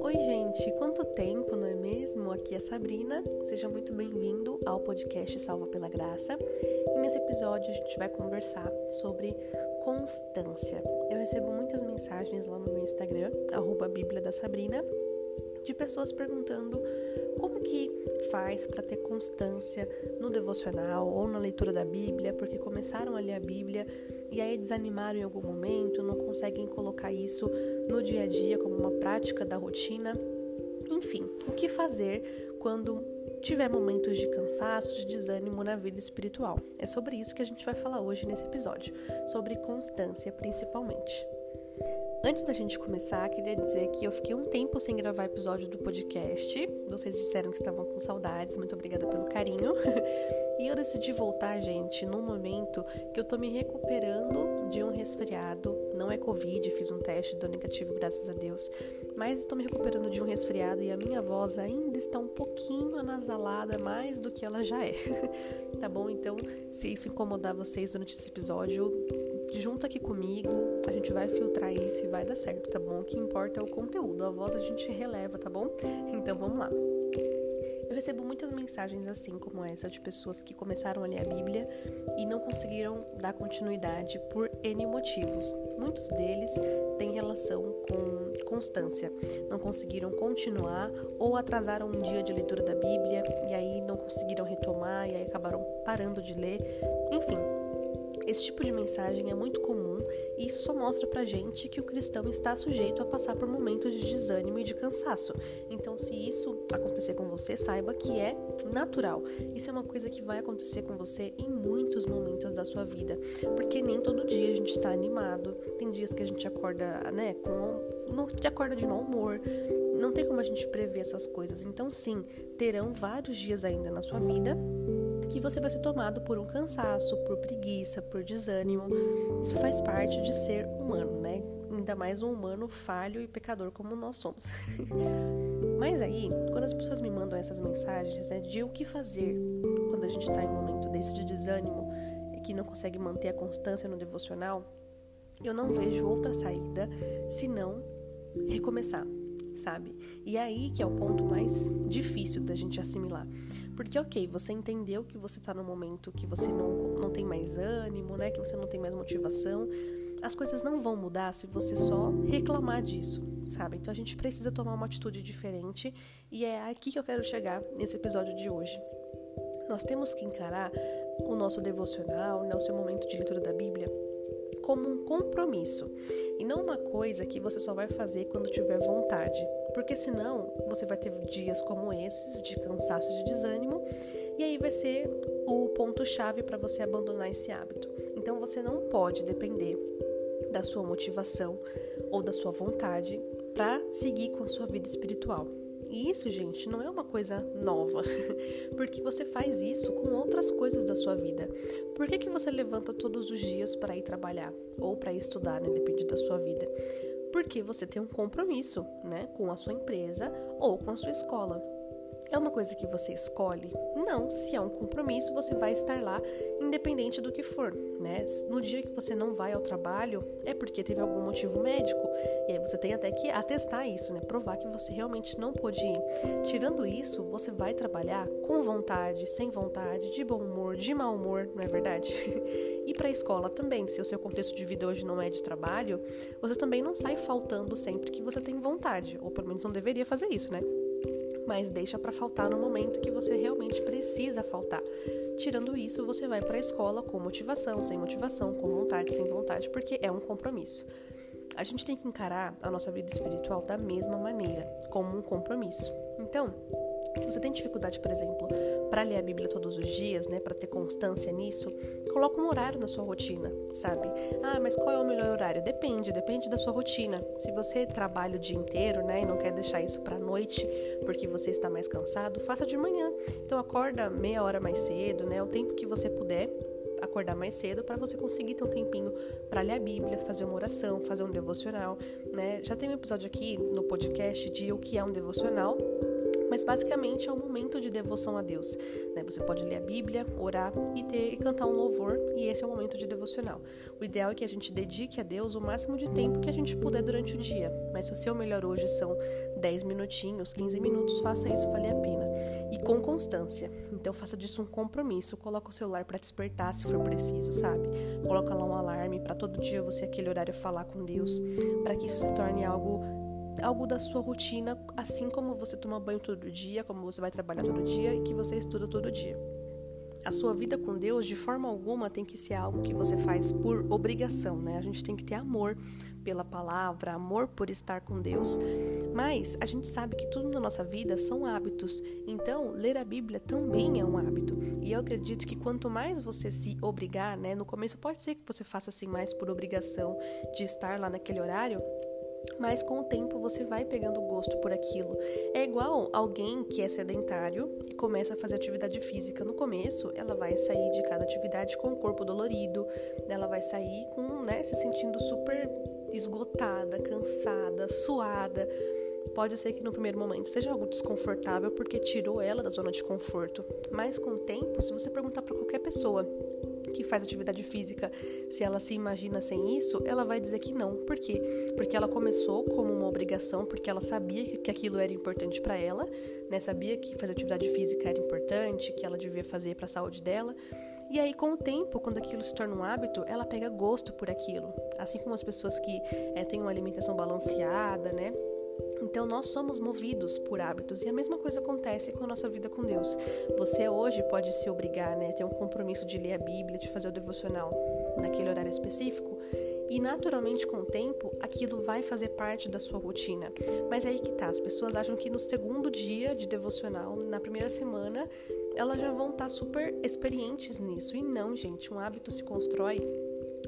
Oi, gente, quanto tempo, não é mesmo? Aqui é Sabrina. Seja muito bem-vindo ao podcast Salva pela Graça. E nesse episódio a gente vai conversar sobre constância. Eu recebo muitas mensagens lá no meu Instagram, arroba Bíblia da Sabrina, de pessoas perguntando como que faz para ter constância no devocional ou na leitura da Bíblia, porque começaram a ler a Bíblia e aí desanimaram em algum momento, não conseguem colocar isso no dia a dia como uma prática da rotina. Enfim, o que fazer quando tiver momentos de cansaço, de desânimo na vida espiritual? É sobre isso que a gente vai falar hoje nesse episódio, sobre constância principalmente. Antes da gente começar, queria dizer que eu fiquei um tempo sem gravar episódio do podcast. Vocês disseram que estavam com saudades, muito obrigada pelo carinho. e eu decidi voltar, gente, num momento que eu tô me recuperando de um resfriado. Não é Covid, fiz um teste, deu negativo, graças a Deus. Mas estou me recuperando de um resfriado e a minha voz ainda está um pouquinho anasalada, mais do que ela já é. tá bom? Então, se isso incomodar vocês durante esse episódio, junta aqui comigo, a gente vai filtrar isso e vai dar certo, tá bom? O que importa é o conteúdo, a voz a gente releva, tá bom? Então vamos lá. Eu recebo muitas mensagens assim como essa de pessoas que começaram a ler a Bíblia e não conseguiram dar continuidade por N motivos. Muitos deles têm relação com constância. Não conseguiram continuar ou atrasaram um dia de leitura da Bíblia e aí não conseguiram retomar e aí acabaram parando de ler. Enfim, esse tipo de mensagem é muito comum e isso só mostra pra gente que o cristão está sujeito a passar por momentos de desânimo e de cansaço. Então, se isso acontecer com você, saiba que é natural. Isso é uma coisa que vai acontecer com você em muitos momentos da sua vida, porque nem todo dia a gente está animado. Tem dias que a gente acorda, né, com não acorda de mau humor. Não tem como a gente prever essas coisas. Então, sim, terão vários dias ainda na sua vida que você vai ser tomado por um cansaço, por preguiça, por desânimo. Isso faz parte de ser humano, né? Ainda mais um humano falho e pecador como nós somos. Mas aí, quando as pessoas me mandam essas mensagens né, de o que fazer quando a gente está em um momento desse de desânimo e que não consegue manter a constância no devocional, eu não vejo outra saída senão recomeçar, sabe? E é aí que é o ponto mais difícil da gente assimilar. Porque, ok, você entendeu que você tá num momento que você não, não tem mais ânimo, né? Que você não tem mais motivação. As coisas não vão mudar se você só reclamar disso, sabe? Então a gente precisa tomar uma atitude diferente e é aqui que eu quero chegar nesse episódio de hoje. Nós temos que encarar o nosso devocional, né, o seu momento de leitura da Bíblia, como um compromisso e não uma coisa que você só vai fazer quando tiver vontade, porque senão você vai ter dias como esses de cansaço, de desânimo, e aí vai ser o ponto chave para você abandonar esse hábito. Então você não pode depender da sua motivação ou da sua vontade para seguir com a sua vida espiritual. E isso, gente, não é uma coisa nova, porque você faz isso com outras coisas da sua vida. Por que, que você levanta todos os dias para ir trabalhar ou para estudar, né? Depende da sua vida. Porque você tem um compromisso, né, com a sua empresa ou com a sua escola. É uma coisa que você escolhe? Não, se é um compromisso, você vai estar lá independente do que for, né? No dia que você não vai ao trabalho, é porque teve algum motivo médico. E aí você tem até que atestar isso, né? Provar que você realmente não pôde ir. Tirando isso, você vai trabalhar com vontade, sem vontade, de bom humor, de mau humor, não é verdade? e para a escola também, se o seu contexto de vida hoje não é de trabalho, você também não sai faltando sempre que você tem vontade, ou pelo menos não deveria fazer isso, né? Mas deixa para faltar no momento que você realmente precisa faltar. Tirando isso, você vai para a escola com motivação, sem motivação, com vontade, sem vontade, porque é um compromisso. A gente tem que encarar a nossa vida espiritual da mesma maneira, como um compromisso. Então, se você tem dificuldade, por exemplo, para ler a Bíblia todos os dias, né, para ter constância nisso, coloca um horário na sua rotina, sabe? Ah, mas qual é o melhor horário? Depende, depende da sua rotina. Se você trabalha o dia inteiro, né, e não quer deixar isso para noite, porque você está mais cansado, faça de manhã. Então acorda meia hora mais cedo, né, o tempo que você puder acordar mais cedo para você conseguir ter um tempinho para ler a Bíblia, fazer uma oração, fazer um devocional, né? Já tem um episódio aqui no podcast de o que é um devocional, Mas basicamente é um momento de devoção a Deus. Né? Você pode ler a Bíblia, orar e, ter, e cantar um louvor, e esse é o momento de devocional. O ideal é que a gente dedique a Deus o máximo de tempo que a gente puder durante o dia. Mas se o seu melhor hoje são 10 minutinhos, 15 minutos, faça isso valer a pena. E com constância. Então faça disso um compromisso. Coloca o celular para despertar se for preciso, sabe? Coloca lá um alarme para todo dia você aquele horário falar com Deus, para que isso se torne algo algo da sua rotina, assim como você toma banho todo dia, como você vai trabalhar todo dia e que você estuda todo dia. A sua vida com Deus, de forma alguma, tem que ser algo que você faz por obrigação, né? A gente tem que ter amor pela palavra, amor por estar com Deus. Mas a gente sabe que tudo na nossa vida são hábitos. Então, ler a Bíblia também é um hábito. E eu acredito que quanto mais você se obrigar, né? No começo pode ser que você faça assim mais por obrigação de estar lá naquele horário, mas com o tempo você vai pegando gosto por aquilo. É igual alguém que é sedentário e começa a fazer atividade física. No começo, ela vai sair de cada atividade com o corpo dolorido, ela vai sair com, né, se sentindo super esgotada, cansada, suada. Pode ser que no primeiro momento seja algo desconfortável porque tirou ela da zona de conforto, mas com o tempo, se você perguntar para qualquer pessoa que faz atividade física, se ela se imagina sem isso, ela vai dizer que não. Por quê? Porque ela começou como uma obrigação, porque ela sabia que aquilo era importante para ela, né? Sabia que fazer atividade física era importante, que ela devia fazer para a saúde dela. E aí, com o tempo, quando aquilo se torna um hábito, ela pega gosto por aquilo. Assim como as pessoas que é, têm uma alimentação balanceada, né? Então nós somos movidos por hábitos e a mesma coisa acontece com a nossa vida com Deus. Você hoje pode se obrigar, né, ter um compromisso de ler a Bíblia, de fazer o devocional naquele horário específico, e naturalmente com o tempo aquilo vai fazer parte da sua rotina. Mas é aí que tá, as pessoas acham que no segundo dia de devocional, na primeira semana, elas já vão estar tá super experientes nisso. E não, gente, um hábito se constrói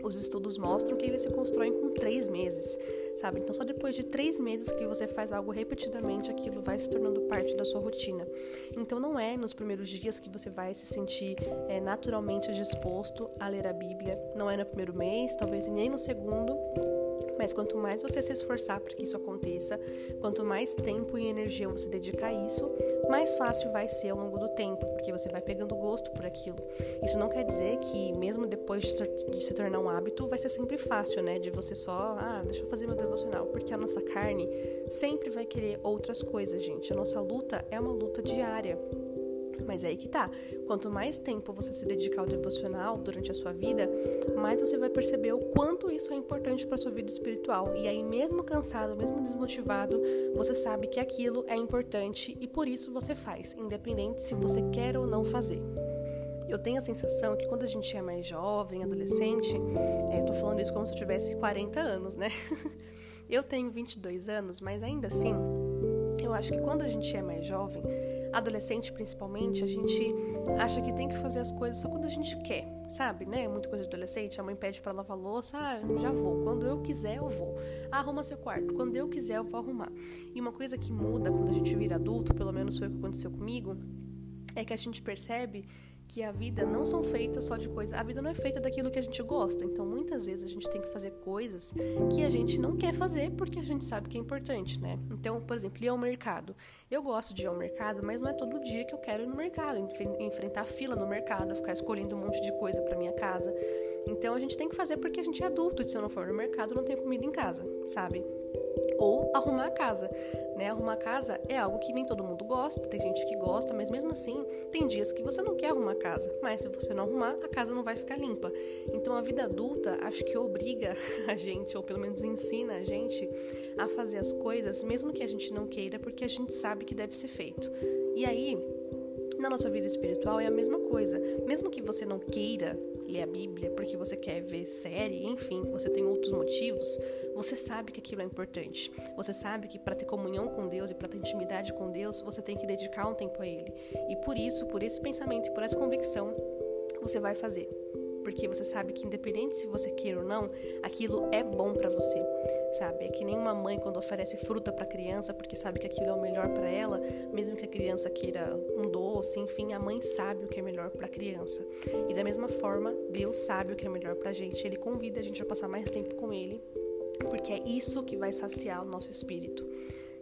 os estudos mostram que eles se constroem com três meses, sabe? Então, só depois de três meses que você faz algo repetidamente, aquilo vai se tornando parte da sua rotina. Então, não é nos primeiros dias que você vai se sentir é, naturalmente disposto a ler a Bíblia, não é no primeiro mês, talvez nem no segundo mas quanto mais você se esforçar para que isso aconteça, quanto mais tempo e energia você dedicar a isso, mais fácil vai ser ao longo do tempo, porque você vai pegando gosto por aquilo. Isso não quer dizer que, mesmo depois de se tornar um hábito, vai ser sempre fácil, né? De você só, ah, deixa eu fazer meu devocional, porque a nossa carne sempre vai querer outras coisas, gente. A nossa luta é uma luta diária. Mas é aí que tá. Quanto mais tempo você se dedicar ao devocional durante a sua vida, mais você vai perceber o quanto isso é importante para sua vida espiritual. E aí, mesmo cansado, mesmo desmotivado, você sabe que aquilo é importante e por isso você faz, independente se você quer ou não fazer. Eu tenho a sensação que quando a gente é mais jovem, adolescente, é, eu tô falando isso como se eu tivesse 40 anos, né? eu tenho 22 anos, mas ainda assim, eu acho que quando a gente é mais jovem, adolescente principalmente, a gente acha que tem que fazer as coisas só quando a gente quer, sabe, né? Muita coisa de adolescente, a mãe pede para lavar louça, ah, já vou, quando eu quiser eu vou. Ah, arruma seu quarto, quando eu quiser eu vou arrumar. E uma coisa que muda quando a gente vira adulto, pelo menos foi o que aconteceu comigo, é que a gente percebe que a vida não são feitas só de coisas. A vida não é feita daquilo que a gente gosta. Então, muitas vezes a gente tem que fazer coisas que a gente não quer fazer porque a gente sabe que é importante, né? Então, por exemplo, ir ao mercado. Eu gosto de ir ao mercado, mas não é todo dia que eu quero ir no mercado, enfrentar fila no mercado, ficar escolhendo um monte de coisa para minha casa. Então, a gente tem que fazer porque a gente é adulto e se eu não for no mercado, não tenho comida em casa, sabe? Ou arrumar a casa, né? Arrumar a casa é algo que nem todo mundo gosta, tem gente que gosta, mas mesmo assim, tem dias que você não quer arrumar a casa, mas se você não arrumar, a casa não vai ficar limpa. Então a vida adulta acho que obriga a gente, ou pelo menos ensina a gente a fazer as coisas mesmo que a gente não queira, porque a gente sabe que deve ser feito. E aí, na nossa vida espiritual é a mesma coisa. Mesmo que você não queira ler a Bíblia porque você quer ver série, enfim, você tem outros motivos, você sabe que aquilo é importante. Você sabe que para ter comunhão com Deus e para ter intimidade com Deus, você tem que dedicar um tempo a Ele. E por isso, por esse pensamento e por essa convicção, você vai fazer porque você sabe que independente se você queira ou não, aquilo é bom para você, sabe? É que nem uma mãe quando oferece fruta para criança porque sabe que aquilo é o melhor para ela, mesmo que a criança queira um doce, enfim, a mãe sabe o que é melhor para a criança. E da mesma forma, Deus sabe o que é melhor para a gente. Ele convida a gente a passar mais tempo com ele, porque é isso que vai saciar o nosso espírito.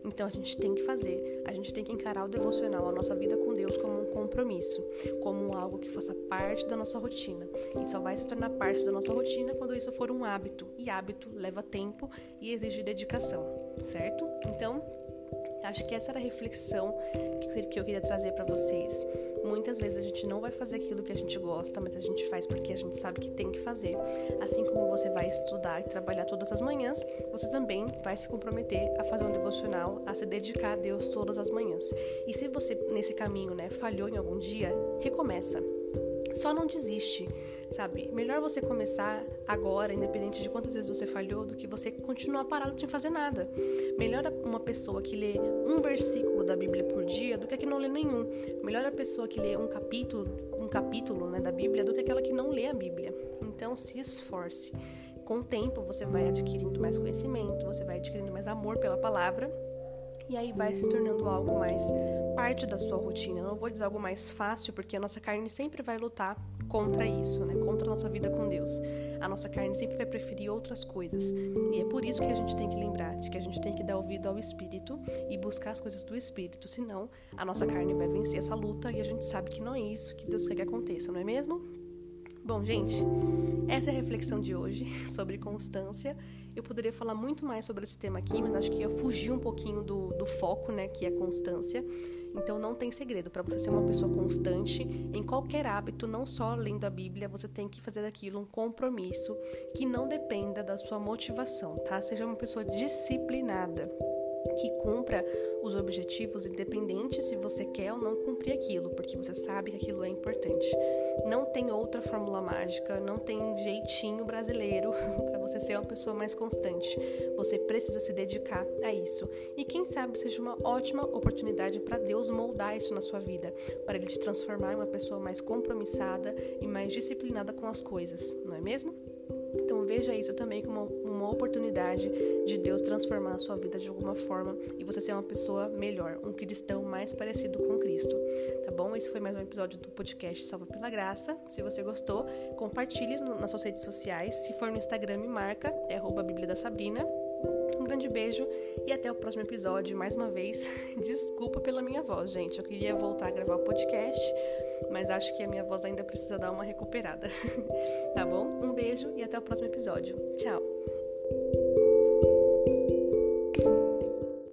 Então a gente tem que fazer, a gente tem que encarar o devocional, a nossa vida com Deus como um compromisso, como algo que faça parte da nossa rotina. E só vai se tornar parte da nossa rotina quando isso for um hábito. E hábito leva tempo e exige dedicação, certo? Então, acho que essa era a reflexão que eu queria trazer para vocês. Muitas vezes a gente não vai fazer aquilo que a gente gosta, mas a gente faz porque a gente sabe que tem que fazer. Assim como você vai estudar e trabalhar todas as manhãs, você também vai se comprometer a fazer um devocional, a se dedicar a Deus todas as manhãs. E se você nesse caminho, né, falhou em algum dia, recomeça. Só não desiste, sabe? Melhor você começar agora, independente de quantas vezes você falhou, do que você continuar parado sem fazer nada. Melhor uma pessoa que lê um versículo da Bíblia por dia do que a que não lê nenhum. Melhor a pessoa que lê um capítulo, um capítulo né, da Bíblia do que aquela que não lê a Bíblia. Então se esforce. Com o tempo você vai adquirindo mais conhecimento, você vai adquirindo mais amor pela palavra e aí vai se tornando algo mais parte da sua rotina. Eu não vou dizer algo mais fácil, porque a nossa carne sempre vai lutar contra isso, né? Contra a nossa vida com Deus. A nossa carne sempre vai preferir outras coisas. E é por isso que a gente tem que lembrar de que a gente tem que dar ouvido ao Espírito e buscar as coisas do Espírito, senão a nossa carne vai vencer essa luta e a gente sabe que não é isso que Deus quer que aconteça, não é mesmo? Bom, gente, essa é a reflexão de hoje sobre constância. Eu poderia falar muito mais sobre esse tema aqui, mas acho que ia fugir um pouquinho do, do foco, né, que é constância. Então não tem segredo para você ser uma pessoa constante em qualquer hábito, não só lendo a Bíblia, você tem que fazer daquilo um compromisso que não dependa da sua motivação, tá? Seja uma pessoa disciplinada que cumpra os objetivos, independente se você quer ou não cumprir aquilo, porque você sabe que aquilo é importante. Não tem outra fórmula mágica, não tem jeitinho brasileiro para você ser uma pessoa mais constante. Você precisa se dedicar a isso. E quem sabe seja uma ótima oportunidade para Deus moldar isso na sua vida, para Ele te transformar em uma pessoa mais compromissada e mais disciplinada com as coisas, não é mesmo? Então veja isso também como uma oportunidade de Deus transformar a sua vida de alguma forma e você ser uma pessoa melhor, um cristão mais parecido com Cristo. Tá bom? Esse foi mais um episódio do podcast Salva pela Graça. Se você gostou, compartilhe nas suas redes sociais. Se for no Instagram, me marca, é arroba Bíblia da Sabrina. Um grande beijo e até o próximo episódio. Mais uma vez, desculpa pela minha voz, gente. Eu queria voltar a gravar o podcast, mas acho que a minha voz ainda precisa dar uma recuperada. tá bom? Um beijo e até o próximo episódio. Tchau!